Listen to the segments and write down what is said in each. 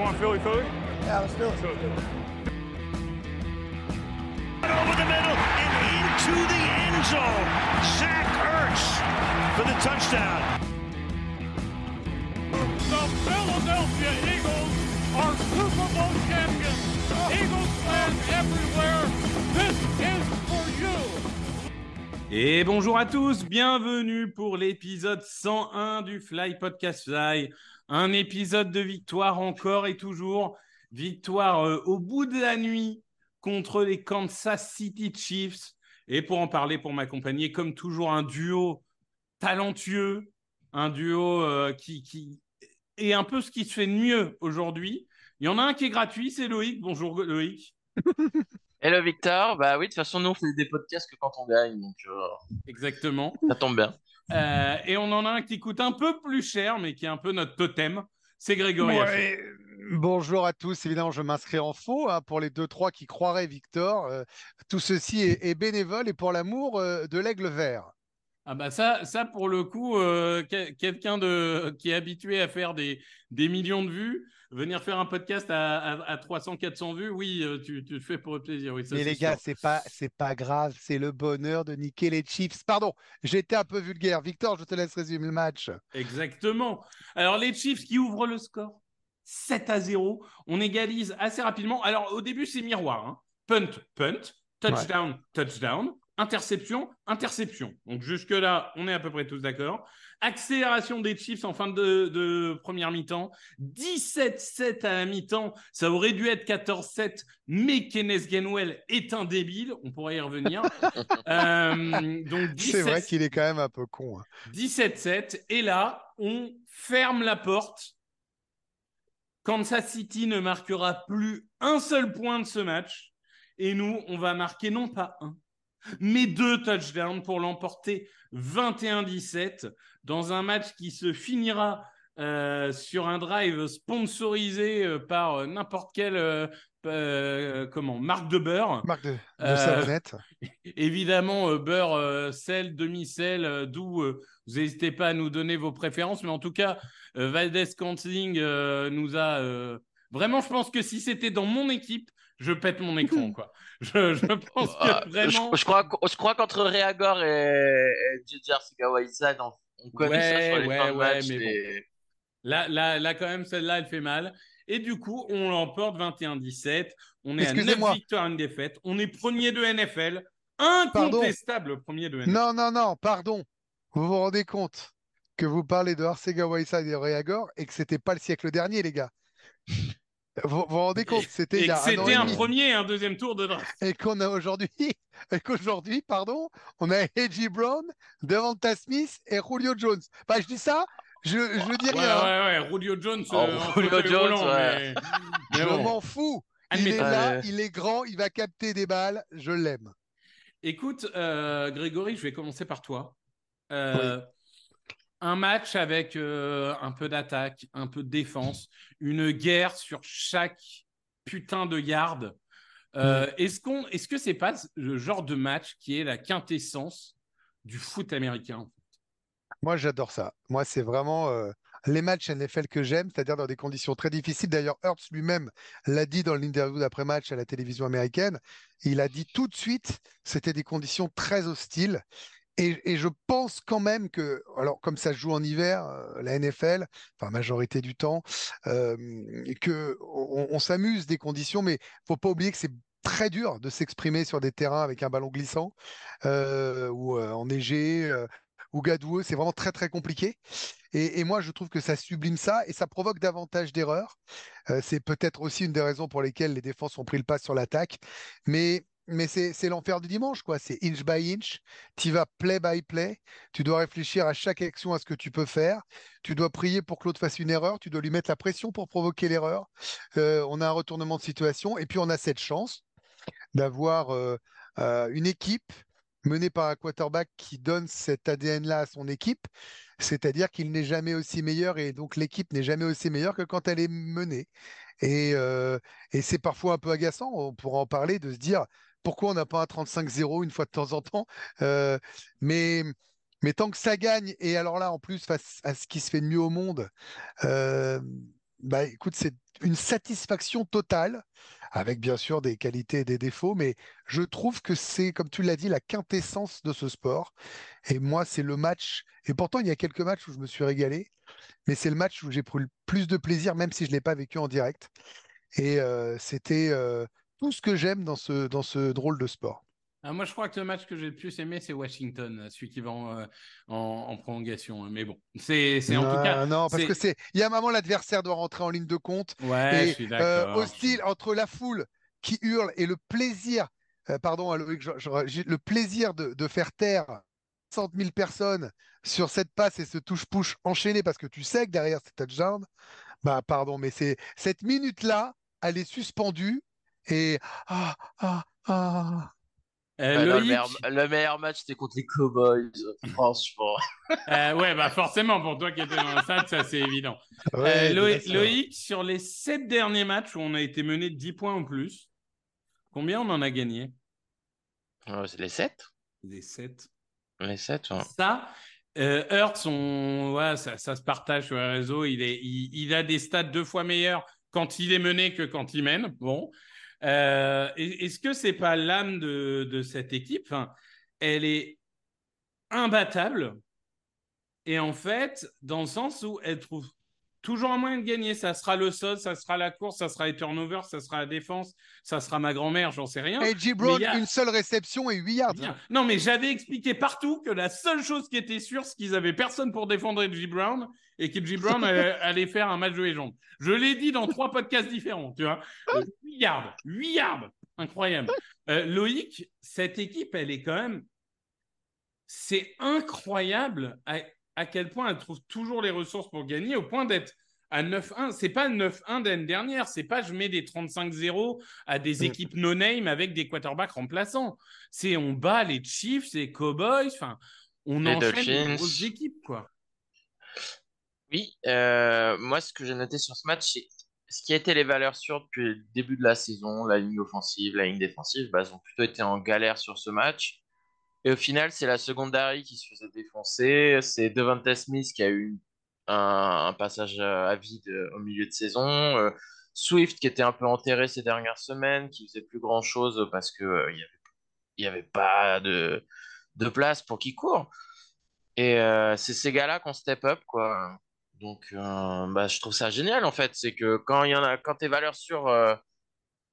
want Philly Philly? Yeah, let's do it. Philly. over the middle and into the end zone. Zach Ertz for the touchdown. The Philadelphia Eagles are Super Bowl champions. Eagles fans everywhere, this is for you. Et bonjour à tous, bienvenue pour l'épisode 101 du Fly Podcast Fly. Un épisode de victoire encore et toujours. Victoire euh, au bout de la nuit contre les Kansas City Chiefs. Et pour en parler, pour m'accompagner, comme toujours, un duo talentueux, un duo euh, qui, qui est un peu ce qui se fait de mieux aujourd'hui. Il y en a un qui est gratuit, c'est Loïc. Bonjour Loïc. Hello Victor, bah oui, de toute façon, nous on fait des podcasts que quand on gagne, donc euh, Exactement. ça tombe bien. Euh, et on en a un qui coûte un peu plus cher, mais qui est un peu notre totem. C'est Grégory. Ouais, bonjour à tous. Évidemment, je m'inscris en faux hein, pour les deux trois qui croiraient Victor. euh, tout ceci est, est bénévole et pour l'amour euh, de l'aigle vert. Ah bah ça, ça pour le coup, que- quelqu'un de qui est habitué à faire des, des millions de vues, venir faire un podcast à, à, 300-400 vues, oui, euh, tu, tu le fais pour le plaisir. Oui, ça, Mais les gars, c'est pas c'est pas grave. C'est le bonheur de niquer les Chiefs. Pardon, j'étais un peu vulgaire. Victor, je te laisse résumer le match. Exactement. Alors les Chiefs qui ouvrent le score 7 à 0, on égalise assez rapidement. Alors au début c'est miroir, hein. punt, punt, touchdown, touchdown, interception, interception. Donc jusque là on est à peu près tous d'accord. Accélération des Chiefs en fin de, de première mi-temps, 17-7 à la mi-temps, ça aurait dû être 14-7, mais Kenneth Gainwell est un débile, on pourrait y revenir. Euh, donc C'est vrai 17 qu'il est quand même un peu con. hein. 17-7. Et là, on ferme la porte. Kansas City ne marquera plus un seul point de ce match. Et nous, on va marquer non pas un, mais deux touchdowns pour l'emporter 21-17 dans un match qui se finira euh, sur un drive sponsorisé euh, par euh, n'importe quelle comment marque de beurre. Marc de, de. Évidemment, beurre, sel, demi-sel, d'où vous n'hésitez pas à nous donner vos préférences. Mais en tout cas, Valdez Cantling nous a vraiment. Je pense que si c'était dans mon équipe, je pète mon écran. Quoi. Je, je pense Ah, que vraiment. Je, je crois, qu'- je crois qu'entre Réagor et, JJ Arcega-Whiteside, on, on connaît ça sur les Ouais, fins de ouais, match. mais et- Là, là, là, quand même, celle-là, elle fait mal. Et du coup, on l'emporte 21-17. On est à 9 Excusez-moi. victoires, une défaite. On est premier de NFL. Incontestable premier de NFL. Non, non, non, pardon. Vous vous rendez compte que vous parlez de Arcega Whiteside et Reagor et que c'était pas le siècle dernier, les gars. Vous vous rendez compte, c'était Et il y que a un an c'était et un demi. premier et un deuxième tour de draft. Et qu'on a aujourd'hui, et qu'aujourd'hui, pardon, on a Edgy Brown, Devonta Smith et Julio Jones. Bah, je dis ça, je, je dis Ouais, rien. ouais, ouais, Julio Jones. Oh, euh, en Julio fauteuil Jones, roulant, ouais. mais- mais Je bon. m'en fous. Il est Admettons. là, Ouais. il est grand, il va capter des balles, je l'aime. Écoute, euh, Grégory, je vais commencer par toi. Euh, Un match avec euh, un peu d'attaque, un peu de défense, une guerre sur chaque putain de yard. Euh, Est-ce qu'on, est-ce que c'est pas le genre de match qui est la quintessence du foot américain Moi, j'adore ça. Moi, c'est vraiment euh, les matchs NFL que j'aime, c'est-à-dire dans des conditions très difficiles. D'ailleurs, Hurts lui-même l'a dit dans l'interview d'après-match à la télévision américaine. Il a dit tout de suite, c'était des conditions très hostiles. Et, je pense quand même que, alors comme ça se joue en hiver, euh, la NFL, enfin majorité du temps, euh, que on, s'amuse des conditions, mais faut pas oublier que c'est très dur de s'exprimer sur des terrains avec un ballon glissant euh, ou euh, enneigé euh, ou gadoueux. C'est vraiment très très compliqué. Et, et moi, je trouve que ça sublime ça et ça provoque davantage d'erreurs. C'est peut-être aussi une des raisons pour lesquelles les défenses ont pris le pas sur l'attaque. Mais mais c'est l'enfer du dimanche, quoi. C'est inch by inch. Tu vas play by play. Tu dois réfléchir à chaque action, à ce que tu peux faire. Tu dois prier pour que l'autre fasse une erreur. Tu dois lui mettre la pression pour provoquer l'erreur. Euh, on a un retournement de situation. Et puis, on a cette chance d'avoir euh, euh, une équipe menée par un quarterback qui donne cet ADN-là à son équipe. C'est-à-dire qu'il n'est jamais aussi meilleur et donc l'équipe n'est jamais aussi meilleure que quand elle est menée. Et, et c'est parfois un peu agaçant, on pourra en parler, de se dire pourquoi on n'a pas un 35-0 une fois de temps en temps. Euh, mais, tant que ça gagne, et alors là, en plus, face à ce qui se fait de mieux au monde, euh, bah, écoute, c'est une satisfaction totale, avec bien sûr des qualités et des défauts, mais je trouve que c'est, comme tu l'as dit, la quintessence de ce sport. Et moi, c'est le match, et pourtant, il y a quelques matchs où je me suis régalé, mais c'est le match où j'ai pris le plus de plaisir, même si je ne l'ai pas vécu en direct. Et euh, c'était tout ce que j'aime dans ce, dans ce drôle de sport. Ah, moi, je crois que le match que j'ai le plus aimé, c'est Washington, celui qui va en, euh, en, prolongation. Hein. Mais bon, c'est en tout cas. Non, parce que c'est. Il y a un moment, l'adversaire doit rentrer en ligne de compte. Ouais, je suis d'accord. hostile entre la foule qui hurle et le plaisir, pardon, Loïc, le plaisir de, de faire taire 60 000 personnes sur cette passe et ce touche-push enchaîné parce que tu sais que derrière c'est touchdown, bah pardon, mais c'est cette minute-là, elle est suspendue et ah ah ah. Euh, le, meilleur, match, c'était contre les Cowboys, franchement. Euh, ouais, bah forcément, pour toi qui étais dans le stade, ça c'est évident. Euh, Loïc, sur les sept derniers matchs où on a été mené de 10 points en plus, combien on en a gagné? C'est les 7 Les 7. Les 7, ouais. Ça, Hurts, on... ça, se partage sur les réseaux. Il, est, il, a des stats deux fois meilleurs quand il est mené que quand il mène. Bon. Euh, est-ce que c'est pas l'âme de, cette équipe? Elle est imbattable. Et en fait, dans le sens où elle trouve toujours un moyen de gagner. Ça sera le sol, ça sera la course, ça sera les turnovers, ça sera la défense, ça sera ma grand-mère, j'en sais rien. Et J. Brown, une seule réception et 8 yards. Non, mais j'avais expliqué partout que la seule chose qui était sûre, c'est qu'ils avaient personne pour défendre J. Brown et que J. Brown allait, faire un match de légende. Je l'ai dit dans trois podcasts différents, tu vois. 8 euh, yards, 8 yards, incroyable. Euh, Loïc, cette équipe, elle est quand même. C'est incroyable à quel point elle trouve toujours les ressources pour gagner, au point d'être à 9-1. C'est pas 9-1 d'année dernière. C'est pas je mets des 35-0 à des mm. équipes no-name avec des quarterbacks remplaçants. C'est on bat les Chiefs, les Cowboys. Enfin, on les enchaîne les grosses équipes, quoi. Oui, euh, moi, ce que j'ai noté sur ce match, c'est ce qui a été les valeurs sûres depuis le début de la saison, la ligne offensive, la ligne défensive, bah, elles ont plutôt été en galère sur ce match. Et au final, c'est la secondary qui se faisait défoncer. C'est Devante Smith qui a eu un, passage à vide au milieu de saison. Euh, Swift qui était un peu enterré ces dernières semaines, qui faisait plus grand chose parce que euh, il n'y avait, pas de, de place pour qu'il court. Et euh, c'est ces gars-là qu'on step up, quoi. Donc, bah, je trouve ça génial, en fait. C'est que quand y a, quand tes valeurs sûres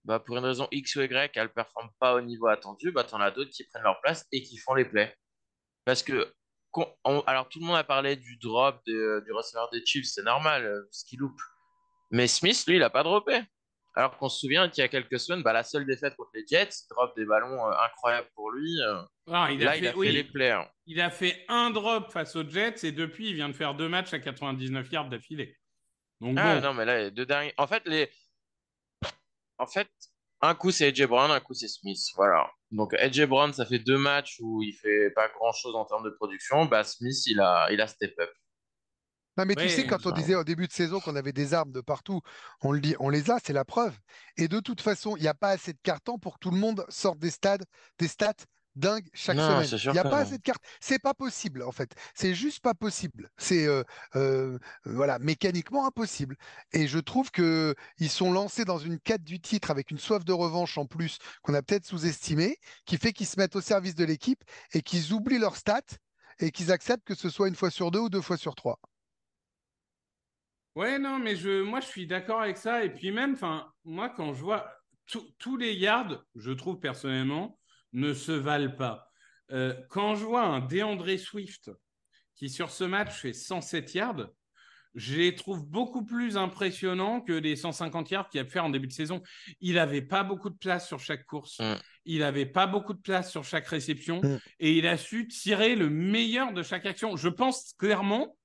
bah, pour une raison X ou Y, elles ne performent pas au niveau attendu, bah, tu en as d'autres qui prennent leur place et qui font les plays. Parce que, alors tout le monde a parlé du drop du receveur des Chiefs, c'est normal, euh, ce qu'il loupe. Mais Smith, lui, il n'a pas droppé. Alors qu'on se souvient qu'il y a quelques semaines, bah, la seule défaite contre les Jets, il drop des ballons euh, incroyables pour lui. Euh. Ah, il a fait, les plays. Hein. Il a fait un drop face aux Jets et depuis, il vient de faire deux matchs à 99 yards d'affilée. Donc, ah, non, mais là, les deux derniers. En fait, les, en fait, un coup c'est AJ Brown, un coup c'est Smith. Voilà. Donc AJ Brown, ça fait deux matchs où il fait pas grand chose en termes de production. Bah, Smith, il a, il a step up. Non, mais tu sais, quand on disait au début de saison qu'on avait des armes de partout, on le dit, on les a, c'est la preuve. Et de toute façon, il n'y a pas assez de cartons pour que tout le monde sorte des stades, des stats dingue chaque semaine. Il n'y a pas assez de cartes. C'est pas possible, en fait. C'est juste pas possible. C'est euh, euh, voilà, mécaniquement impossible. Et je trouve que ils sont lancés dans une quête du titre avec une soif de revanche en plus qu'on a peut-être sous-estimé, qui fait qu'ils se mettent au service de l'équipe et qu'ils oublient leurs stats et qu'ils acceptent que ce soit une fois sur deux ou deux fois sur trois. Ouais, non, mais je, moi, je suis d'accord avec ça. Et puis même, enfin, moi, quand je vois tous les yards, je trouve personnellement, ne se valent pas. Euh, quand je vois un DeAndre Swift qui sur ce match fait 107 yards, je les trouve beaucoup plus impressionnants que les 150 yards qu'il a fait en début de saison. Il n'avait pas beaucoup de place sur chaque course. Mm. Il n'avait pas beaucoup de place sur chaque réception. Mm. Et il a su tirer le meilleur de chaque action. Je pense clairement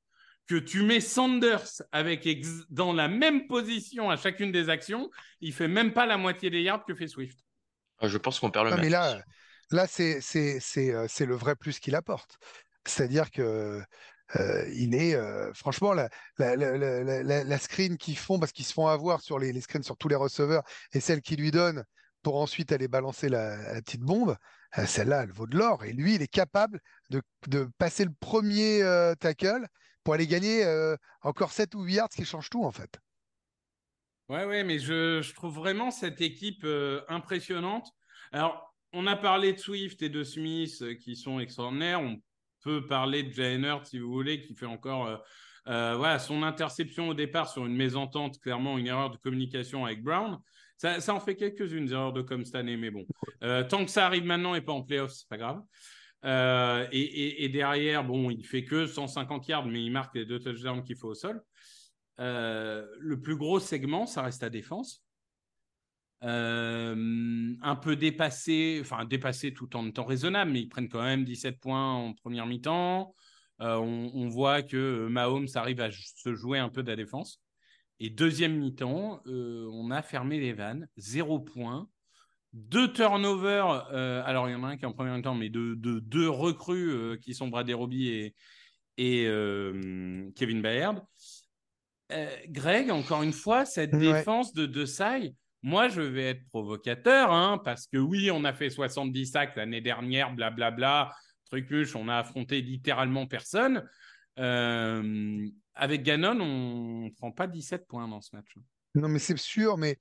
que tu mets Sanders avec dans la même position à chacune des actions, il fait même pas la moitié des yards que fait Swift. Ah, je pense qu'on perd le match. Mais là, là c'est euh, le vrai plus qu'il apporte. C'est-à-dire que euh, il est euh, franchement la, la, la, la screen qu'ils font parce qu'ils se font avoir sur les, les, screens sur tous les receveurs et celle qu'ils lui donnent pour ensuite aller balancer la, petite bombe, celle-là elle vaut de l'or et lui il est capable de, de passer le premier tackle pour aller gagner encore 7 ou 8 yards, ce qui change tout en fait. Ouais, ouais, mais je, trouve vraiment cette équipe euh, impressionnante. Alors, on a parlé de Swift et de Smith euh, qui sont extraordinaires. On peut parler de Jalen si vous voulez, qui fait encore euh, voilà, son interception au départ sur une mésentente, clairement une erreur de communication avec Brown. Ça, en fait quelques-unes, erreurs de comme cette année, mais bon. Tant que ça arrive maintenant et pas en playoff, c'est pas grave. Et, derrière, bon, il fait que 150 yards, mais il marque les deux touchdowns qu'il faut au sol. Euh, le plus gros segment, ça reste la défense. Euh, un peu dépassé, enfin dépassé tout en étant raisonnable, mais ils prennent quand même 17 points en première mi-temps. Euh, on, voit que Mahomes arrive à se jouer un peu de la défense. Et deuxième mi-temps, on a fermé les vannes, zéro point. Deux turnovers, alors il y en a un qui est en première mi-temps, mais de, de, deux recrues qui sont Brad Robbie et, et Kevin Bayard. Greg, encore une fois, cette ouais. défense de De Sailly, moi, je vais être provocateur, hein, parce que oui, on a fait 70 sacs l'année dernière, blablabla, trucuche, on a affronté littéralement personne. Euh, avec Gannon, on ne prend pas 17 points dans ce match. Non, mais c'est sûr, mais,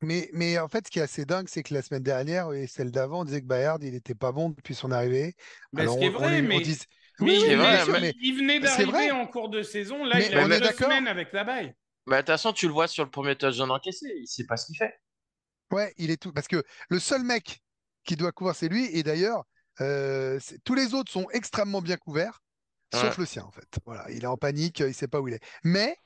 mais, mais en fait, ce qui est assez dingue, c'est que la semaine dernière et celle d'avant, on disait que Bayard, il n'était pas bon depuis son arrivée. Mais Alors, ce qui est vrai, on, mais... On. Oui, oui, vrai, sûr, mais... il venait d'arriver en cours de saison. Là, mais, il a deux semaines avec la baille. Bah, de toute façon, tu le vois sur le premier touchdown encaissé. Il sait pas ce qu'il fait. Ouais, il est tout. Parce que le seul mec qui doit couvrir, c'est lui. Et d'ailleurs, euh, tous les autres sont extrêmement bien couverts, ouais. sauf le sien, en fait. Voilà, il est en panique, il sait pas où il est. Mais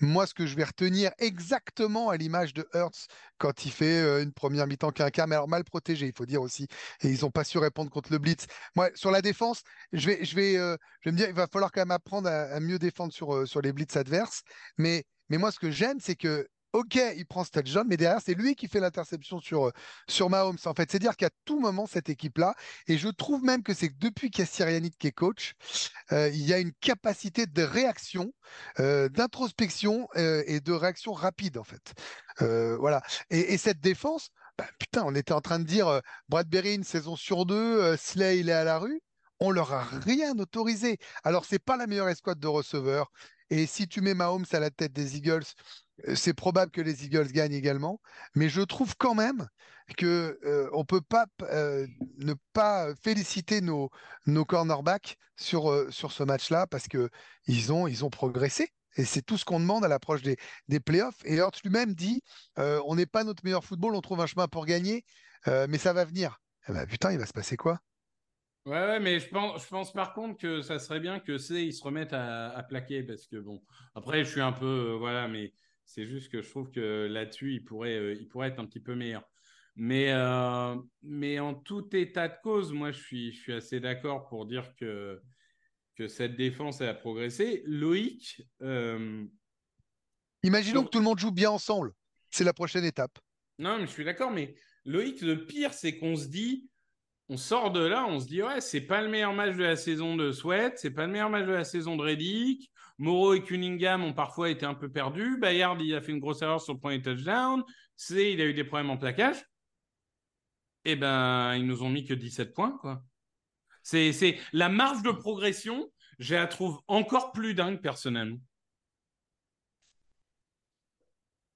moi, ce que je vais retenir exactement à l'image de Hertz quand il fait euh, une première mi-temps quinquart, mais alors mal protégé, il faut dire aussi, et ils n'ont pas su répondre contre le blitz. Moi, sur la défense, je vais, je vais, euh, je vais me dire, il va falloir quand même apprendre à, à mieux défendre sur, euh, sur les blitz adverses. Mais, mais moi, ce que j'aime, c'est que Ok, il prend touchdown, mais derrière, c'est lui qui fait l'interception sur, sur Mahomes. En fait, c'est dire qu'à tout moment, cette équipe-là, et je trouve même que c'est depuis qu'il y a Sirianit qui est coach, euh, il y a une capacité de réaction, euh, d'introspection euh, et de réaction rapide, en fait. voilà. Et, et, cette défense, bah, putain, on était en train de dire Bradbury une saison sur deux, Slay, il est à la rue. On leur a rien autorisé. Alors, c'est pas la meilleure escouade de receveurs. Et si tu mets Mahomes à la tête des Eagles, c'est probable que les Eagles gagnent également, mais je trouve quand même que euh, on peut pas euh, ne pas féliciter nos, nos cornerbacks sur, euh, sur ce match-là parce que ils ont, ils ont progressé. Et c'est tout ce qu'on demande à l'approche des, des playoffs. Et Hurts lui-même dit on n'est pas notre meilleur football, on trouve un chemin pour gagner, mais ça va venir. Eh ben, putain, il va se passer quoi? Ouais, ouais, mais je pense, je pense par contre que ça serait bien que C ils se remettent à, à, plaquer parce que bon, après je suis un peu voilà, mais c'est juste que je trouve que là-dessus, il pourrait, euh, il pourrait être un petit peu meilleur. Mais, euh, mais en tout état de cause, moi, je suis, je suis assez d'accord pour dire que, que cette défense a progressé. Loïc. Euh... Imaginons que tout le monde joue bien ensemble. C'est la prochaine étape. Non, mais je suis d'accord, mais Loïc, le pire, c'est qu'on se dit, on sort de là, on se dit, ouais, c'est pas le meilleur match de la saison de Sweat, c'est pas le meilleur match de la saison de Reddick. Moreau et Cunningham ont parfois été un peu perdus. Bayard, il a fait une grosse erreur sur le premier touchdown. C, il a eu des problèmes en plaquage. Eh ben, ils nous ont mis que 17 points, quoi. C'est, c'est la marge de progression, je la trouve encore plus dingue personnellement.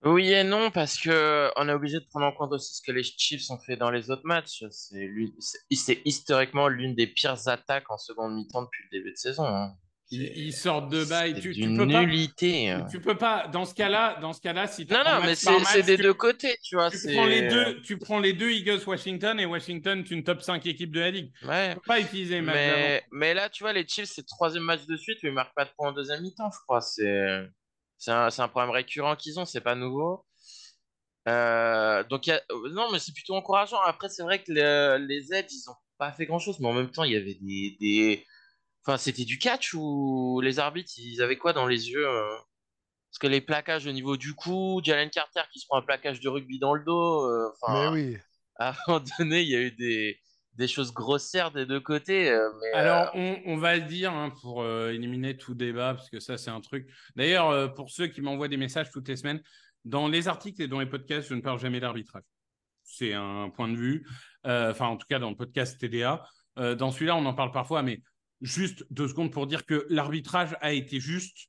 Oui et non, parce que on est obligé de prendre en compte aussi ce que les Chiefs ont fait dans les autres matchs. C'est, c'est historiquement l'une des pires attaques en seconde mi-temps depuis le début de saison. Hein. Ils, ils, sortent de bail. Tu, tu peux nullité. Pas, tu peux pas. Dans ce cas-là, dans ce cas-là, si non non, mais c'est des tu, deux côtés, tu vois. Tu prends les deux. Tu prends les deux Eagles Washington et Washington, tu une top 5 équipe de la ligue. Ouais. Tu peux pas utiliser mais, mais là, tu vois, les Chiefs, c'est le troisième match de suite, mais ils marquent pas de points en deuxième mi-temps, je crois. C'est c'est un, un, problème récurrent qu'ils ont, c'est pas nouveau. Euh, donc y a... non, mais c'est plutôt encourageant. Après, c'est vrai que le, les aides, ils ont pas fait grand chose, mais en même temps, il y avait des, des Enfin, c'était du catch ou les arbitres, ils avaient quoi dans les yeux euh... Parce que les plaquages au niveau du cou, Jalen Carter qui se prend un plaquage de rugby dans le dos. Euh, mais oui. À un moment donné, il y a eu des, des choses grossières des deux côtés. Euh, mais, Alors, on, va le dire hein, pour euh, éliminer tout débat, parce que ça, c'est un truc. D'ailleurs, euh, pour ceux qui m'envoient des messages toutes les semaines, dans les articles et dans les podcasts, je ne parle jamais d'arbitrage. C'est un point de vue. Enfin, en tout cas, dans le podcast TDA. dans celui-là, on en parle parfois, mais juste deux secondes pour dire que l'arbitrage a été juste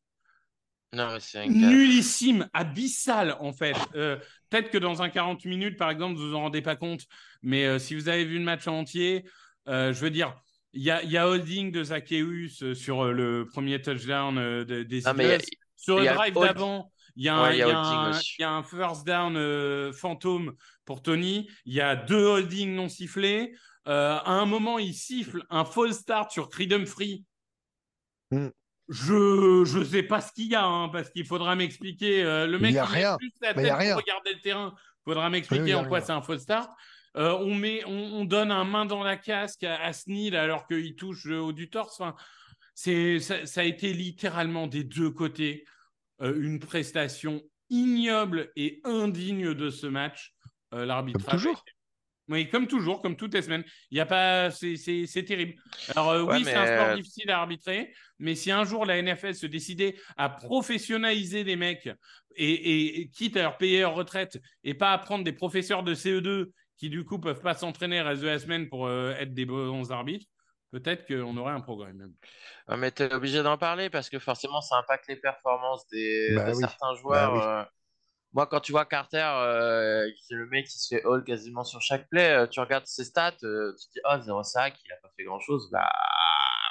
Non, c'est nullissime, abyssal en fait. Euh, Peut-être que dans un 40 minutes, par exemple, vous vous en rendez pas compte, mais euh, si vous avez vu le match en entier, euh, je veux dire, il y a, il y a holding de Zacchaeus sur le premier touchdown euh, de- des Non, a-. Sur le drive d'avant, il y, a un- Ouais, y y a first down euh, fantôme pour Tony. Il y a deux holdings non sifflés. Euh, à un moment, il siffle un false start sur Freedom Free. Hmm. Je je sais pas ce qu'il y a, hein, parce qu'il faudra m'expliquer. Euh, le mec, Il y a il rien. lève juste la Mais il y a tête rien. pour regarder le terrain. Faudra m'expliquer oui, en quoi c'est un false start. Euh, on, met, on, on donne un main dans la casque à, à Sneal alors qu'il touche le haut du torse. Enfin, c'est, ça, ça a été littéralement des deux côtés euh, une prestation ignoble et indigne de ce match. Euh, l'arbitrage. Oui, comme toujours, comme toutes les semaines. Il y a pas, c'est, c'est, c'est terrible. Alors euh, Ouais, oui, c'est un sport difficile à arbitrer, mais si un jour la NFL se décidait à professionnaliser des mecs et, et- et quitte à leur payer leur retraite et pas à prendre des professeurs de CE2 qui du coup peuvent pas s'entraîner de la semaine pour euh, être des bons arbitres, peut-être qu'on aurait un progrès même. Ouais, mais t'es obligé d'en parler parce que forcément, ça impacte les performances des, Bah de oui. certains joueurs. oui. euh. Moi, quand tu vois Carter, euh, qui est le mec qui se fait all quasiment sur chaque play, euh, tu regardes ses stats, euh, tu te dis, oh, 0 sac, il a pas fait grand chose. Bah,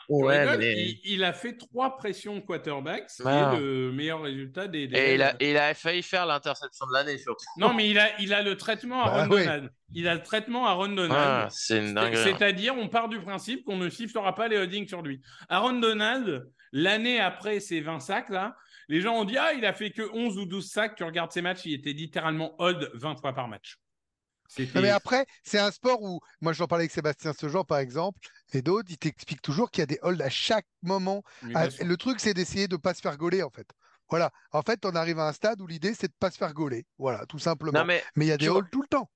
Tu ouais, rigoles, mais. il, il a fait trois pressions quarterback, ce qui Ah. est le meilleur résultat des. des Et il, a, Ravens. et il a failli faire l'interception de l'année, surtout. Non, mais il a, il a le traitement à Bah Ron oui. Donald. Il a le traitement à Ron Donald. Ah, c'est une dinguerie. hein. C'est-à-dire, on part du principe qu'on ne sifflera pas les holdings sur lui. Aaron Donald, l'année après ses 20 sacs, là, les gens ont dit Ah, il a fait que 11 ou 12 sacs. Tu regardes ses matchs, il était littéralement hold 20 fois par match. Mais après, c'est un sport où, moi j'en parlais avec Sébastien Sejean par exemple, et d'autres, ils t'expliquent toujours qu'il y a des holds à chaque moment. Le truc, c'est d'essayer de ne pas se faire gauler en fait. Voilà. En fait, on arrive à un stade où l'idée, c'est de ne pas se faire gauler. Voilà, tout simplement. Non, mais, Mais il y a des vois- holds tout le temps.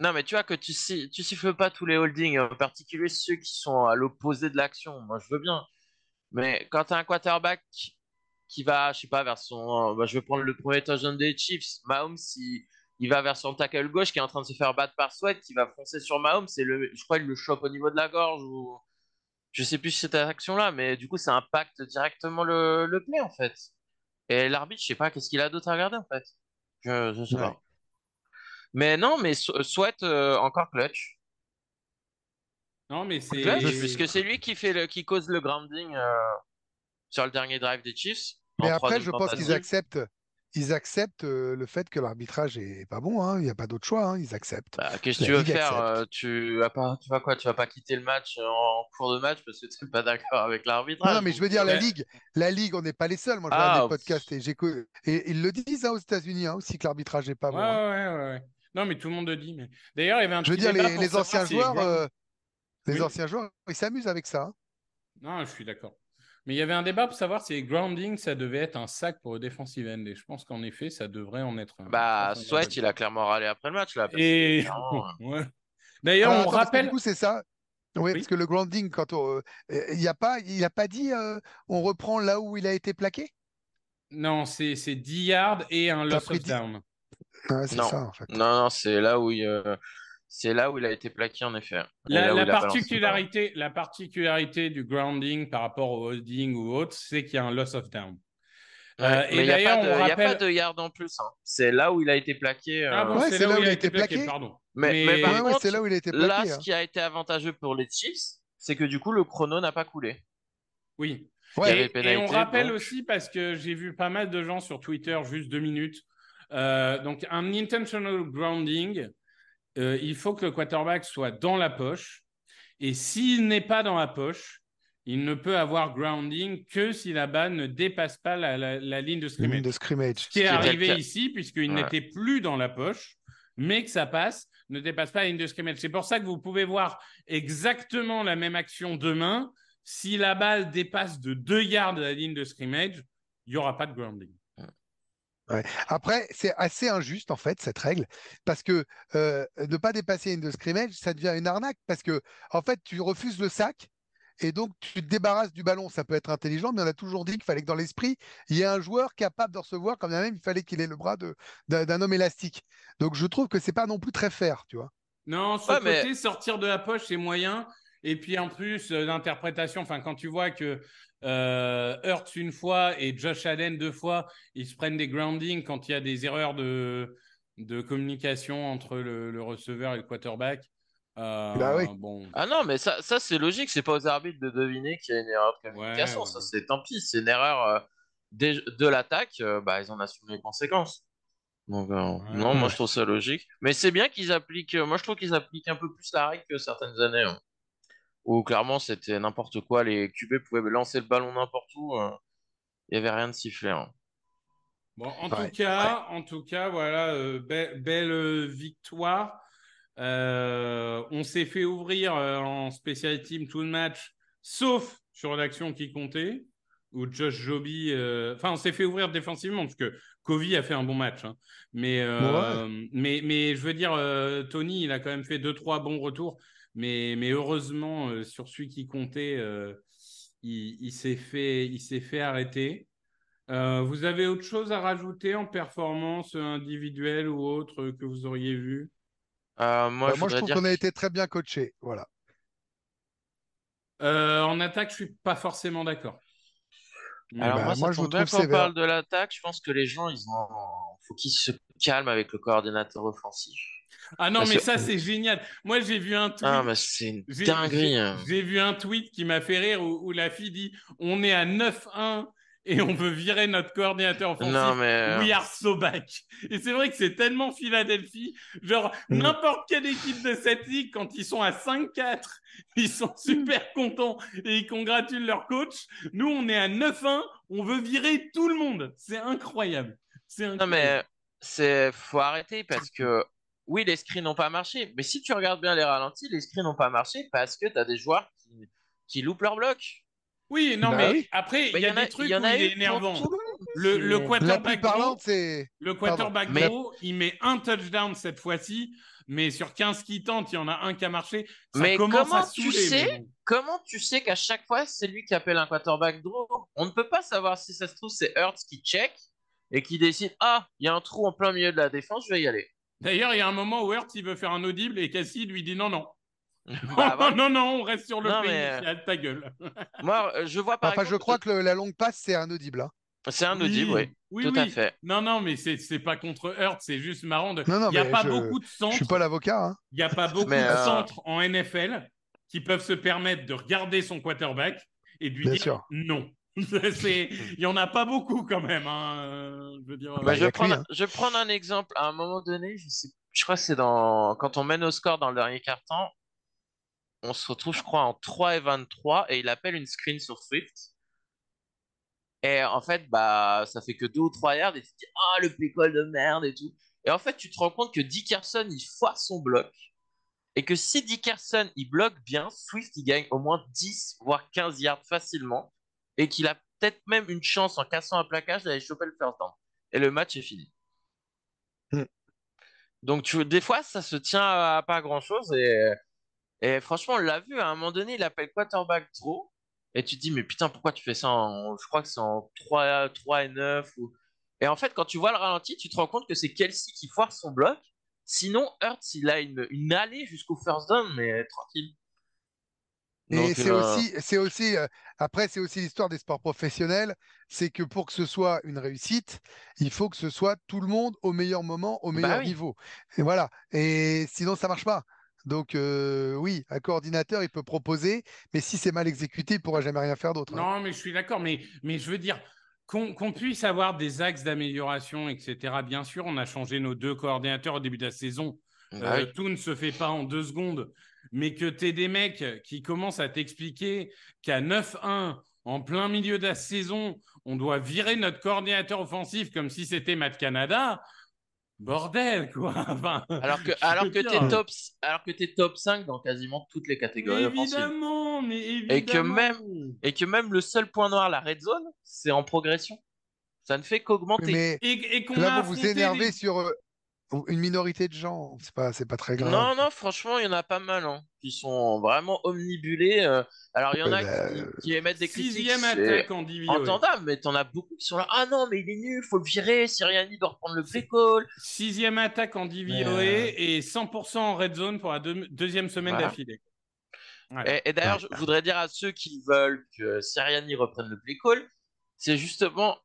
non, mais tu vois que tu, si- tu siffles pas tous les holdings, en particulier ceux qui sont à l'opposé de l'action. Moi, je veux bien. Mais quand tu as un quarterback qui va, je sais pas, vers son. bah, je vais prendre le premier touchdown des Chiefs. Mahomes, il, il va vers son tackle gauche qui est en train de se faire battre par Sweat, qui va foncer sur Mahomes. Et le, je crois qu'il le chope au niveau de la gorge ou. Je sais plus si cette action-là, mais du coup, ça impacte directement le, le play en fait. Et l'arbitre, je sais pas, qu'est-ce qu'il a d'autre à regarder en fait? Je, je sais Ouais. pas. Mais non, mais Sw- Sweat euh, encore clutch. Non, mais c'est. Clutch, puisque c'est lui qui fait le, qui cause le grounding euh, sur le dernier drive des Chiefs. Mais après, je pense qu'ils acceptent. Ils acceptent euh, le fait que l'arbitrage est pas bon. hein. Il n'y a pas d'autre choix. hein. Ils acceptent. Bah, qu'est-ce que tu veux faire euh, Tu vas pas, tu vas quoi Tu vas pas quitter le match en cours de match parce que tu n'es pas d'accord avec l'arbitrage? non, mais je veux dire, la. Ligue, la Ligue, on n'est pas les seuls. Moi, je Ah, regarde des podcasts et j'écoute. Et ils le disent hein, aux États-Unis hein, aussi que l'arbitrage n'est pas Ouais, bon. ouais, ouais, ouais. Non, mais tout le monde le dit. Mais... D'ailleurs, il y avait un Je veux dire, les, les anciens joueurs, euh, les Oui. anciens joueurs, ils s'amusent avec ça. hein. Non, je suis d'accord. Mais il y avait un débat pour savoir si grounding, ça devait être un sac pour le defensive end. Et je pense qu'en effet, ça devrait en être un. Bah, Sweat, il a clairement râlé après le match là. Et clairement, Ouais. d'ailleurs, on attends, rappelle. Du coup, c'est ça. Oui, Oui. parce que le grounding, quand on, euh, il y a pas, il a pas dit, euh, on reprend là où il a été plaqué? Non, c'est c'est 10 yards et un loss of 10 down. Ouais, c'est Non. ça en fait. Non, non, c'est là où il, euh, c'est là où il a été plaqué en effet. Et La, là particularité, la particularité du grounding par rapport au holding ou autre, c'est qu'il y a un loss of down. Ouais, Euh, et mais il n'y a, d'ailleurs, pas de- on il y a pas rappelle- de yard en plus. hein. C'est là où il a été plaqué. euh, Ah bon, Ouais, c'est là, où il a été plaqué, plaqué. pardon. Mais, mais par Ouais, ouais, contre, c'est là où il a été là, plaqué. ce hein. qui a été avantageux pour les Chiefs, c'est que du coup, le chrono n'a pas coulé. Oui. Et, on rappelle donc. aussi, parce que j'ai vu pas mal de gens sur Twitter, juste deux minutes, euh, donc un intentional grounding, euh, il faut que le quarterback soit dans la poche. Et s'il n'est pas dans la poche, il ne peut avoir grounding que si la balle ne dépasse pas la, la- la ligne de scrimmage. ligne de scrimmage. Ce qui est arrivé ici, puisqu'il Ouais. n'était plus dans la poche, mais que ça passe, ne dépasse pas la ligne de scrimmage. C'est pour ça que vous pouvez voir exactement la même action demain. Si la balle dépasse de 2 yards de la ligne de scrimmage, il n'y aura pas de grounding. Après, c'est assez injuste en fait cette règle parce que euh, ne pas dépasser une de scrimmage, ça devient une arnaque parce que en fait, tu refuses le sac et donc tu te débarrasses du ballon. Ça peut être intelligent, mais on a toujours dit qu'il fallait que dans l'esprit, il y ait un joueur capable de recevoir, quand bien même il fallait qu'il ait le bras de- d'un homme élastique. Donc je trouve que c'est pas non plus très fair, tu vois. Non, ce Ouais, mais- côté sortir de la poche, c'est moyen. Et puis en plus, euh, l'interprétation, enfin, quand tu vois que euh, Hurts une fois et Josh Allen deux fois, ils se prennent des groundings quand il y a des erreurs de, de communication entre le, le receveur et le quarterback. Euh, Bah oui. bon. Ah non, mais ça, ça c'est logique, c'est pas aux arbitres de deviner qu'il y a une erreur de communication. Ouais, Ça, ouais. c'est tant pis, c'est une erreur euh, de l'attaque, euh, bah, ils en assument les conséquences. Donc, euh, non, moi je trouve ça logique. Mais c'est bien qu'ils appliquent, moi je trouve qu'ils appliquent un peu plus la règle que certaines années. hein. Où clairement c'était n'importe quoi, les QB pouvaient lancer le ballon n'importe où, euh, il y avait rien de sifflé. hein. Bon, en Ouais, tout cas, en tout cas, voilà, euh, be- belle euh, victoire. Euh, on s'est fait ouvrir euh, en special team tout le match, sauf sur l'action qui comptait, où Josh Joby. euh, Enfin, on s'est fait ouvrir défensivement parce que Covey a fait un bon match. hein. Mais, euh, mais, mais je veux dire, euh, Tony, il a quand même fait deux trois bons retours. Mais, mais heureusement, euh, sur celui qui comptait, euh, il, il s'est fait, il arrêter. Euh, vous avez autre chose à rajouter en performance individuelle ou autre que vous auriez vu? Euh, moi, Bah, je moi, je voudrais trouve qu'on a été très bien coaché. Voilà. Euh, En attaque, je suis pas forcément d'accord. Mais Alors bah, moi, ça moi, je tombe vous bien trouve qu'on sévère. parle de l'attaque. Je pense que les gens, ils ont, faut qu'ils se calment avec le coordinateur offensif. Ah non, Parce mais que- ça, c'est génial. Moi, j'ai vu un tweet. Ah, c'est une dinguerie. hein. J'ai vu un tweet qui m'a fait rire où, où la fille dit On est à 9-1 et on veut virer notre coordinateur offensif. Non mais We are so back. Et c'est vrai que c'est tellement Philadelphie. Genre, Mm. n'importe quelle équipe de cette ligue, quand ils sont à 5-4, ils sont super contents et ils congratulent leur coach. Nous, on est à 9-1, on veut virer tout le monde. C'est incroyable. C'est non incroyable. mais c'est faut arrêter parce que oui, les screens n'ont pas marché. Mais si tu regardes bien les ralentis, les screens n'ont pas marché parce que tu as des joueurs qui, qui loupent leur bloc. Oui, non, Bah mais oui. après, il y a en des trucs y en où a il est énervant. le quarterback gros, parlante, c'est. Le quarterback Mais- gros, il met un touchdown cette fois-ci, mais sur 15 qui tentent, il y en a un qui a marché. Ça Mais commence comment à tu saouler, sais mais bon. Comment tu sais qu'à chaque fois, c'est lui qui appelle un quarterback draw? On ne peut pas savoir si ça se trouve, c'est Hurts qui check et qui décide Ah, il y a un trou en plein milieu de la défense, je vais y aller. D'ailleurs, il y a un moment où Hurts il veut faire un audible et Cassie lui dit non, non. Bah, voilà. non, non, on reste sur le Non, pays mais- initial, ta gueule. Moi, euh, je vois par Enfin, je crois que le- la longue passe, c'est un audible. hein. C'est un audible, oui. oui, Tout oui. à fait. Non, non, mais c'est c'est pas contre Hurts, c'est juste marrant. De... Non, non, il n'y a mais pas je- beaucoup de Je centres. suis pas l'avocat. hein. Il n'y a pas beaucoup Mais, de euh, centres en NFL qui peuvent se permettre de regarder son quarterback et de lui Bien dire sûr. non. C'est- Il n'y en a pas beaucoup quand même. hein, euh, Je veux dire. Bah, Bah, je, vais prendre, hein. je vais prendre un exemple. À un moment donné, je, sais, je crois que c'est dans quand on mène au score dans le dernier quart-temps, on se retrouve, je crois, en 3 et 23 et il appelle une screen sur Swift. Et en fait, bah, ça fait que deux ou trois yards et tu te dis Ah, le pécole de merde et tout. Et en fait, tu te rends compte que Dickerson, il foire son bloc. Et que si Dickerson, il bloque bien, Swift, il gagne au moins 10, voire 15 yards facilement. Et qu'il a peut-être même une chance en cassant un plaquage d'aller choper le first down. Et le match est fini. Hmm. Donc, tu, des fois, ça se tient à pas grand-chose. Et, et franchement, on l'a vu, à un moment donné, il appelle quarterback trop. Et tu te dis, mais putain, pourquoi tu fais ça en, je crois que c'est en 3, 3 et 9 ou... Et en fait, quand tu vois le ralenti, tu te rends compte que c'est Kelsey qui foire son bloc. Sinon, Hurts, il a une, une allée jusqu'au first down, mais tranquille. Et c'est euh, aussi, c'est aussi, euh, après, c'est aussi l'histoire des sports professionnels. C'est que pour que ce soit une réussite, il faut que ce soit tout le monde au meilleur moment, au meilleur Bah oui. niveau. Et voilà. Et sinon, ça marche pas. Donc, euh, oui, un coordinateur, il peut proposer, mais si c'est mal exécuté, il pourra jamais rien faire d'autre. hein. Non, mais je suis d'accord. Mais, mais je veux dire qu'on puisse avoir des axes d'amélioration, etc. Bien sûr, on a changé nos deux coordinateurs au début de la saison. bah Euh, tout ne se fait pas en deux secondes. Mais que tu aies des mecs qui commencent à t'expliquer qu'à 9-1, en plein milieu de la saison, on doit virer notre coordinateur offensif comme si c'était Matt Canada. Bordel, quoi. Enfin, Alors que, alors que t'es top, alors que t'es top 5 dans quasiment toutes les mais catégories offensives. évidemment, mais évidemment. Et que même- Et que même le seul point noir, la red zone, c'est en progression. Ça ne fait qu'augmenter. Et, et qu'on là, a vous vous affronté énervez les- sur euh, une minorité de gens. C'est pas, c'est pas très grave. Non, non, franchement, il y en a pas mal hein, qui sont vraiment omnibulés. euh. Alors, il y en a Ouais, bah, qui, qui émettent des critiques. Sixième attaque en DVOA. Entendable, mais t'en as beaucoup qui sont là. Ah non, mais il est nul, faut le virer. Siriani doit reprendre le play call. Sixième attaque en DVOA Mais, euh, et 100% en red zone pour la deux- deuxième semaine Voilà. d'affilée. Voilà. Et, et d'ailleurs, je voudrais dire à ceux qui veulent que Sirianni reprenne le play call, c'est justement.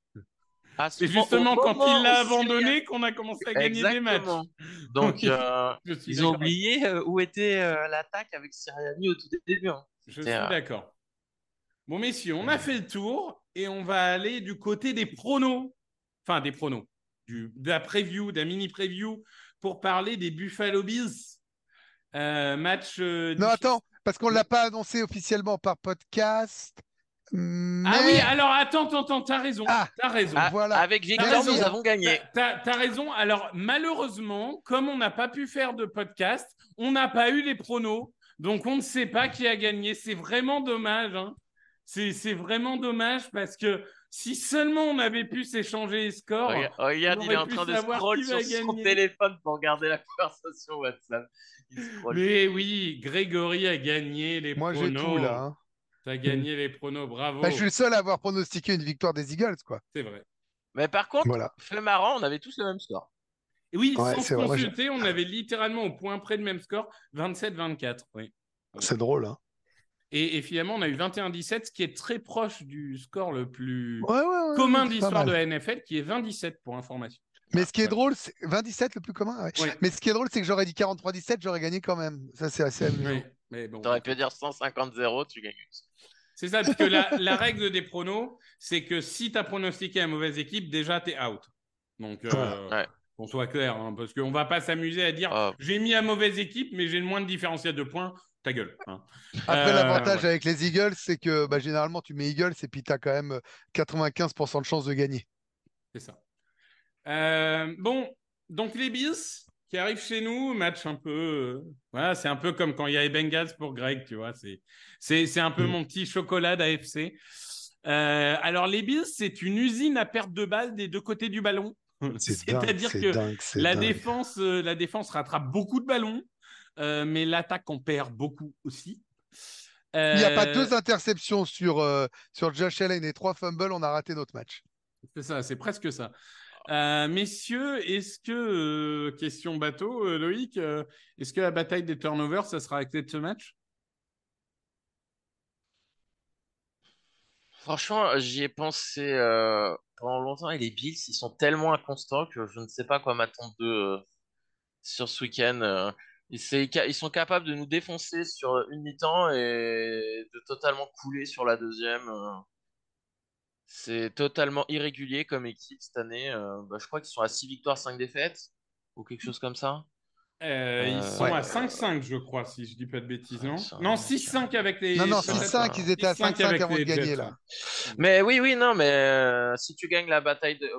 Ce C'est justement quand il l'a abandonné qu'on a commencé à gagner des matchs. Donc, euh, Je suis ils ont oublié euh, où était euh, l'attaque avec Sirianni au tout début. hein. Je suis euh, d'accord. Bon, messieurs, on a fait le tour et on va aller du côté des pronos. Enfin, des pronos. Du, de la preview, d'un mini preview pour parler des Buffalo Bills. Euh, match. euh, Non, attends, parce qu'on ne l'a pas annoncé officiellement par podcast. Mais... Ah oui, alors attends, attends, attends, t'as raison. Ah. T'as raison. Ah, voilà. Avec Victor, raison. nous avons gagné. T'as t'as raison. Alors, malheureusement, comme on n'a pas pu faire de podcast, on n'a pas eu les pronos. Donc, on ne sait pas qui a gagné. C'est vraiment dommage. hein. C'est c'est vraiment dommage parce que si seulement on avait pu s'échanger les scores. Regarde, regarde, on il est en train de savoir scroll qui sur son téléphone pour regarder la conversation WhatsApp. Mais oui, Grégory a gagné les Moi, j'ai pronos. tout là. hein. T'as gagné les pronos, bravo. Bah, je suis le seul à avoir pronostiqué une victoire des Eagles, quoi. C'est vrai. Mais par contre, Voilà. fait marrant, on avait tous le même score. Et oui, Ouais, sans vrai, consulter, on avait littéralement au point près le même score, 27-24. Oui. C'est drôle, hein. Et, et finalement, on a eu 21-17, ce qui est très proche du score le plus Ouais, ouais, ouais, commun de l'histoire de la NFL, qui est 20-17 pour information. Mais ce qui est drôle, c'est 27 le plus commun. ouais. Ouais. Mais ce qui est drôle, c'est que j'aurais dit 43-17, j'aurais gagné quand même. Ça, c'est assez amusant. Oui, mais bon. T'aurais pu dire 150-0, tu gagnes. C'est ça, parce que la, la règle des pronos, c'est que si tu as pronostiqué la mauvaise équipe, déjà, tu es out. Donc, euh, Ouais. qu'on soit clair, hein, parce qu'on va pas s'amuser à dire Oh. j'ai mis la mauvaise équipe, mais j'ai le moins de différentiel de points. Ta gueule. hein. Après, Euh, l'avantage ouais. avec les Eagles, c'est que bah, généralement, tu mets Eagles et puis tu as quand même euh, 95% de chances de gagner. C'est ça. Euh, bon, donc les Bills qui arrivent chez nous, match un peu. euh, voilà, c'est un peu comme quand il y a les Bengals pour Greg, tu vois. C'est, c'est, c'est un peu Mm. mon petit chocolat d'AFC. Euh, alors, les Bills, c'est une usine à perte de balles des deux côtés du ballon. C'est-à-dire c'est que dingue, la dingue. défense, euh, la défense rattrape beaucoup de ballons, euh, mais l'attaque en perd beaucoup aussi. Il n'y a pas deux interceptions sur, euh, sur Josh Allen et trois fumbles, on a raté notre match. C'est ça, c'est presque ça. Euh, messieurs, est-ce que, euh, question bateau, euh, Loïc, est-ce que la bataille des turnovers, ça sera acté de ce match? Franchement, j'y ai pensé pendant longtemps et les Bills, ils sont tellement inconstants que je ne sais pas quoi m'attendre d'eux sur ce week-end. ils sont capables de nous défoncer sur une mi-temps et de totalement couler sur la deuxième. C'est totalement irrégulier comme équipe cette année. euh. Bah, je crois qu'ils sont à 6 victoires, 5 défaites ou quelque chose comme ça. Euh, Ils Euh, sont ouais. à 5-5, je crois, si je dis pas de bêtises, non? Non, ça. 6-5 avec les. Non, non, ça, 6-5, ils étaient à 6-5 5-5 avec avant de gagner, Jets, là. ouais. Mais oui, oui, non, mais euh, si tu gagnes la bataille de.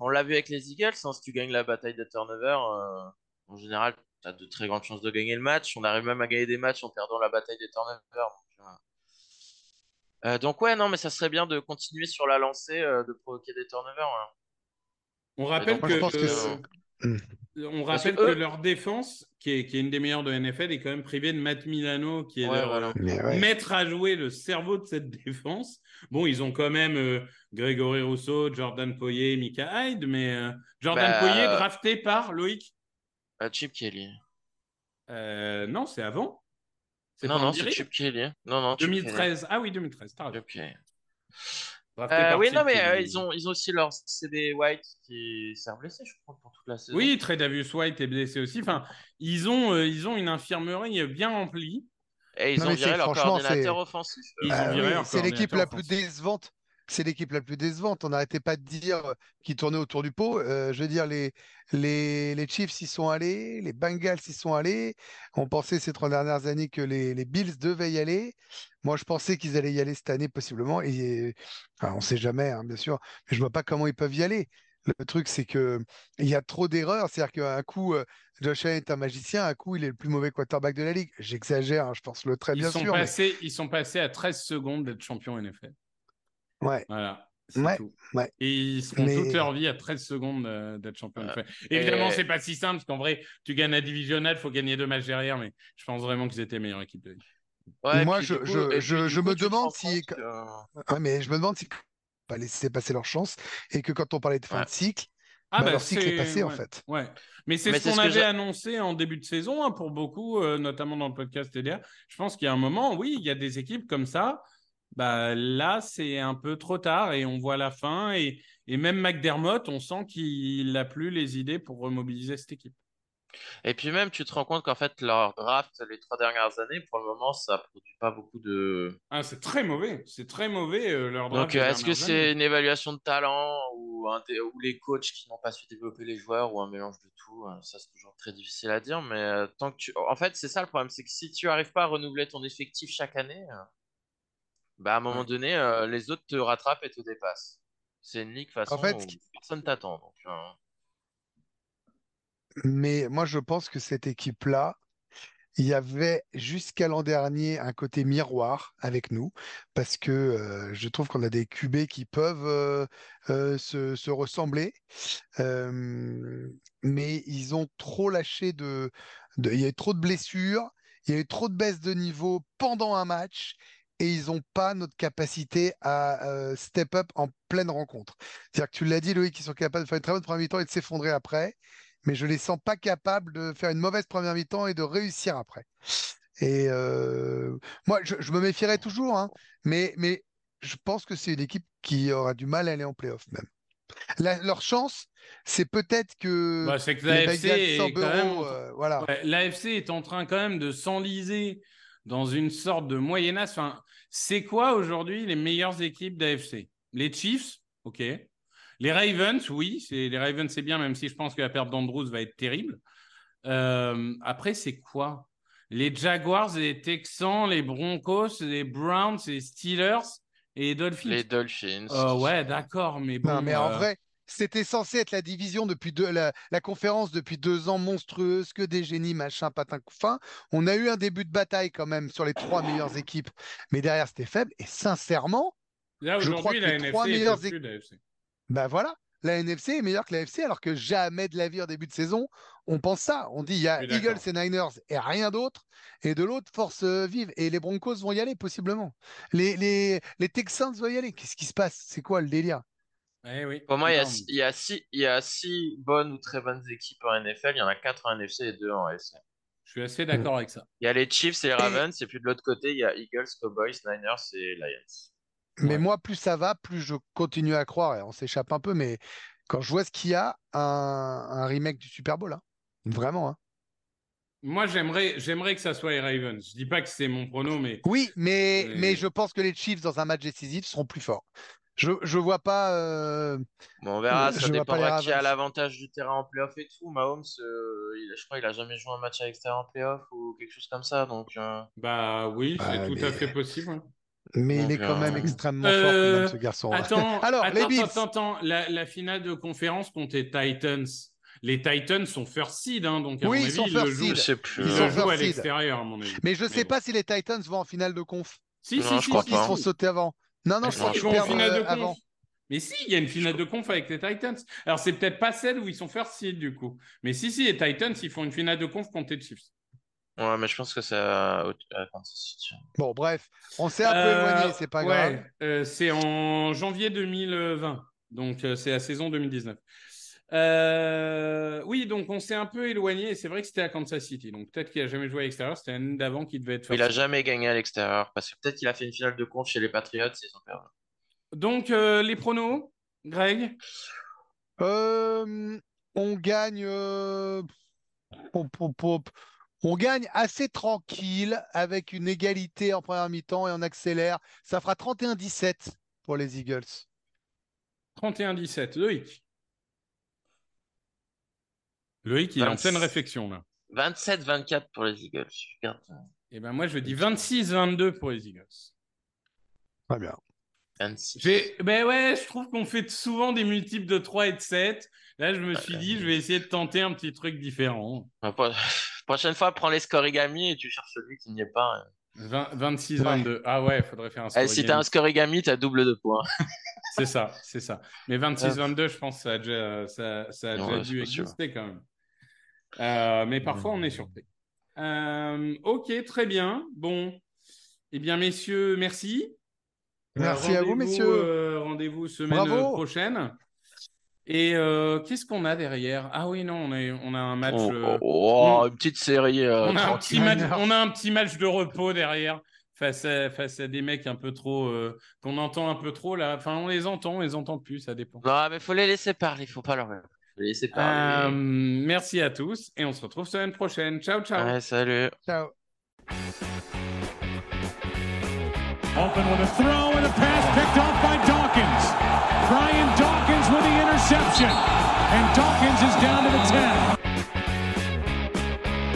On l'a vu avec les Eagles, hein, si tu gagnes la bataille de turnover, euh, en général, tu as de très grandes chances de gagner le match. On arrive même à gagner des matchs en perdant la bataille des turnovers. Donc, euh, donc ouais, non, mais ça serait bien de continuer sur la lancée, euh, de provoquer des turnovers. ouais. On rappelle donc, que, je pense que c'est- on Parce rappelle que leur défense, qui est, qui est une des meilleures de NFL, est quand même privée de Matt Milano, qui est Ouais, leur, voilà. euh, ouais. mettre à jouer le cerveau de cette défense. Bon, ils ont quand même euh, Grégory Rousseau, Jordan Poyer, Mika Hyde, mais euh, Jordan Bah, Poyer drafté par Loïc? Chip Kelly. Euh, non, c'est avant. C'est Non, non, c'est Chip Kelly. Non, non, Chip 2013. Ah oui, 2013. T'as raison. Euh, oui, non, mais euh, ils, ont, ils ont aussi leur CB White qui s'est blessé, je crois, pour toute la saison. Oui, Tredavious White est blessé aussi. Enfin, ils ont, euh, ils ont une infirmerie bien remplie. Et ils Non, ont viré c'est- leur franchement, coordinateur c'est- offensif. Ah c'est l'équipe la plus décevante. C'est l'équipe la plus décevante. On n'arrêtait pas de dire euh, qu'ils tournaient autour du pot. Euh, je veux dire, les, les, les Chiefs y sont allés, les Bengals y sont allés. On pensait ces trois dernières années que les, les Bills devaient y aller. Moi, je pensais qu'ils allaient y aller cette année possiblement. Et enfin, on ne sait jamais, hein, bien sûr, mais je vois pas comment ils peuvent y aller. Le truc, c'est que il y a trop d'erreurs. C'est-à-dire qu'un coup, euh, Josh Allen est un magicien, un coup, il est le plus mauvais quarterback de la ligue. J'exagère, hein, je pense le très Ils bien sont, sûr. mais- passés, ils sont passés à 13 secondes d'être champion NFL. Ouais. Voilà. C'est Ouais, tout. ouais. Et ils seront Mais- toute leur vie à 13 secondes euh, d'être champion Ouais. NFL. Évidemment, Et- c'est pas si simple, parce qu'en vrai, tu gagnes la divisionnelle, il faut gagner deux matchs derrière, mais je pense vraiment qu'ils étaient meilleure équipe de. Ouais, Moi, je- du coup- je- et puis je- du je coup, me demande si- que- mais je me demande si pas laisser passer leur chance et que quand on parlait de fin Ouais. de cycle, Ah Bah, bah, leur cycle est passé, en fait. Ouais. Mais c'est ce qu'on avait annoncé en début de saison hein, pour beaucoup, euh, notamment dans le podcast TDR. Je pense qu'il y a un moment, oui, il y a des équipes comme ça. Bah, là, c'est un peu trop tard et on voit la fin. Et, et même McDermott, on sent qu'il n'a plus les idées pour remobiliser cette équipe. Et puis même, tu te rends compte qu'en fait, leur draft les trois dernières années, pour le moment, ça produit pas beaucoup de. Ah, c'est très mauvais. C'est très mauvais euh, leur draft Donc, est-ce que c'est une évaluation de talent ou, un dé- ou les coachs qui n'ont pas su développer les joueurs ou un mélange de tout euh, Ça, c'est toujours très difficile à dire. Mais euh, tant que tu. En fait, c'est ça le problème, c'est que si tu arrives pas à renouveler ton effectif chaque année, bah, à un moment Ouais. donné, euh, les autres te rattrapent et te dépassent. C'est une ligue façon fait, où personne t'attend. Donc, euh, Mais moi, je pense que cette équipe-là, il y avait jusqu'à l'an dernier un côté miroir avec nous, parce que euh, je trouve qu'on a des QB qui peuvent euh, euh, se, se ressembler, mais ils ont trop lâché de, de- Il y a eu trop de blessures, il y a eu trop de baisse de niveau pendant un match. Et ils n'ont pas notre capacité à euh, step up en pleine rencontre. C'est-à-dire que tu l'as dit, Loïc, ils sont capables de faire une très bonne première mi-temps et de s'effondrer après mais je les sens pas capables de faire une mauvaise première mi-temps et de réussir après. Et euh, moi, je, je me méfierais toujours, hein, mais, mais je pense que c'est une équipe qui aura du mal à aller en playoff même. La- leur chance, c'est peut-être que Bah, c'est que l'AFC est euh, voilà. Ouais, L'AFC est en train quand même de s'enliser dans une sorte de moyen âge. Enfin, c'est quoi aujourd'hui les meilleures équipes d'AFC Les Chiefs, ok. Les Ravens, oui, c'est les Ravens, c'est bien, même si je pense que la perte d'Andrews va être terrible. Euh, après, c'est quoi? Les Jaguars, les Texans, les Broncos, les Browns, les Steelers et les Dolphins. les Dolphins. Euh, ouais, d'accord, mais bon. Non, mais en euh, vrai, c'était censé être la division depuis deux, la, la conférence depuis deux ans monstrueuse, que des génies, machin, patin, fin. On a eu un début de bataille quand même sur les trois meilleures équipes, mais derrière c'était faible. Et sincèrement, Là, je crois que la les NFC trois est meilleures NFC. Ben voilà, la NFC est meilleure que la FC, alors que jamais de la vie en début de saison, on pense ça. On dit il y a Eagles et Niners et rien d'autre. Et de l'autre, force euh, vive. Et les Broncos vont y aller, possiblement. Les, les, les Texans vont y aller. Qu'est-ce qui se passe? C'est quoi le délire? Eh oui. Pour moi, il y, a, six- il, y a six, il y a six bonnes ou très bonnes équipes en NFL. Il y en a quatre en NFC et deux en AFC. Je suis assez d'accord avec ça. Il y a les Chiefs et les Ravens. Et puis de l'autre côté, il y a Eagles, Cowboys, Niners et Lions. Mais moi, plus ça va, plus je continue à croire, et on s'échappe un peu, mais quand je vois ce qu'il y a, un, un remake du Super Bowl, hein. Vraiment, hein. Moi, j'aimerais, j'aimerais que ça soit les Ravens. Je dis pas que c'est mon prono, mais Oui, mais, Mais- mais je pense que les Chiefs, dans un match décisif, seront plus forts. Je vois pas. euh, Bon, on verra. Ça je dépendra qui a l'avantage du terrain en playoff et tout. Mahomes, euh, il- je crois qu'il a jamais joué un match à l'extérieur en playoff ou quelque chose comme ça. Donc, euh, bah oui, c'est Bah, tout mais- à fait possible. Mais il est quand même extrêmement euh, fort, quand même, ce garçon. Attends, Alors, attends, les attends, attends, La, la finale de conférence contre les Titans. Les Titans sont first seed, hein, donc à Oui, mon ils avis, sont ils le jouent, seed. ils Ils sont à l'extérieur, à mon avis. Mais je Mais sais bon. pas si les Titans vont en finale de conf. Si, Non, si, je si, crois si, Ils pas. se font si. sauter avant. Non, non, je Si, crois qu'ils ils vont en finale de euh, conf. avant. Mais si, il y a une finale de conf avec les Titans. Alors, c'est peut-être pas celle où ils sont first seed, du coup. Mais si, si, les Titans, ils font une finale de conf contre les Chiefs. Ouais, mais je pense que c'est à, à Kansas City. Bon, bref, on s'est un peu Euh, éloigné, c'est pas ouais, grave. euh, c'est en janvier 2020. Donc, euh, c'est la saison 2019. Euh, oui, donc on s'est un peu éloigné. et C'est vrai que c'était à Kansas City. Donc, peut-être qu'il a jamais joué à l'extérieur. C'était l'année d'avant qui devait être Il a jamais gagné à l'extérieur parce que peut-être qu'il a fait une finale de conf chez les Patriots et ils ont perdu. Donc, euh, les pronos, Greg? Euh, on gagne. euh, pop, pop, pop. On gagne assez tranquille avec une égalité en première mi-temps et on accélère. Ça fera 31-17 pour les Eagles. 31-17. Loïc? Loïc, il est en 26. pleine réflexion, là. 27-24 pour les Eagles. Regarde. Et ben moi, je dis 26-22 pour les Eagles. Très bien. 26. J'ai- Ben ouais, je trouve qu'on fait souvent des multiples de 3 et de 7. Là, je me suis dit, je vais essayer de tenter un petit truc différent. Ouais, pro- Prochaine fois, prends les scorigami et tu cherches celui qui n'y est pas. 26-22. Ah ouais, il faudrait faire un Eh, score. si t'as un scorigami, t'as double de points. C'est ça, c'est ça. Mais 26-22, je pense que ça a déjà, ça, ça a Non, déjà ouais, dû pas sûr. exister quand même. Euh, mais parfois, on est surpris. Euh, ok, très bien. Bon, eh bien, messieurs, merci. Euh, Merci à vous, rendez-vous, messieurs. euh, rendez-vous semaine Bravo. prochaine. Et euh, qu'est-ce qu'on a derrière? Ah oui, non, on a, on a un match. Oh, euh, oh, on- une petite série. euh, on, a un petit match, Niners. on a un petit match de repos derrière face à, face à des mecs un peu trop. euh, qu'on entend un peu trop là. Enfin, on les entend, on les entend plus, ça dépend. Non, mais faut les laisser parler. Faut pas leur. Laisser Euh, merci à tous et on se retrouve semaine prochaine. Ciao, ciao. Ouais, salut. Ciao. Open with a throw and a pass picked off by Dawkins. Brian Dawkins with the interception. And Dawkins is down to the 10.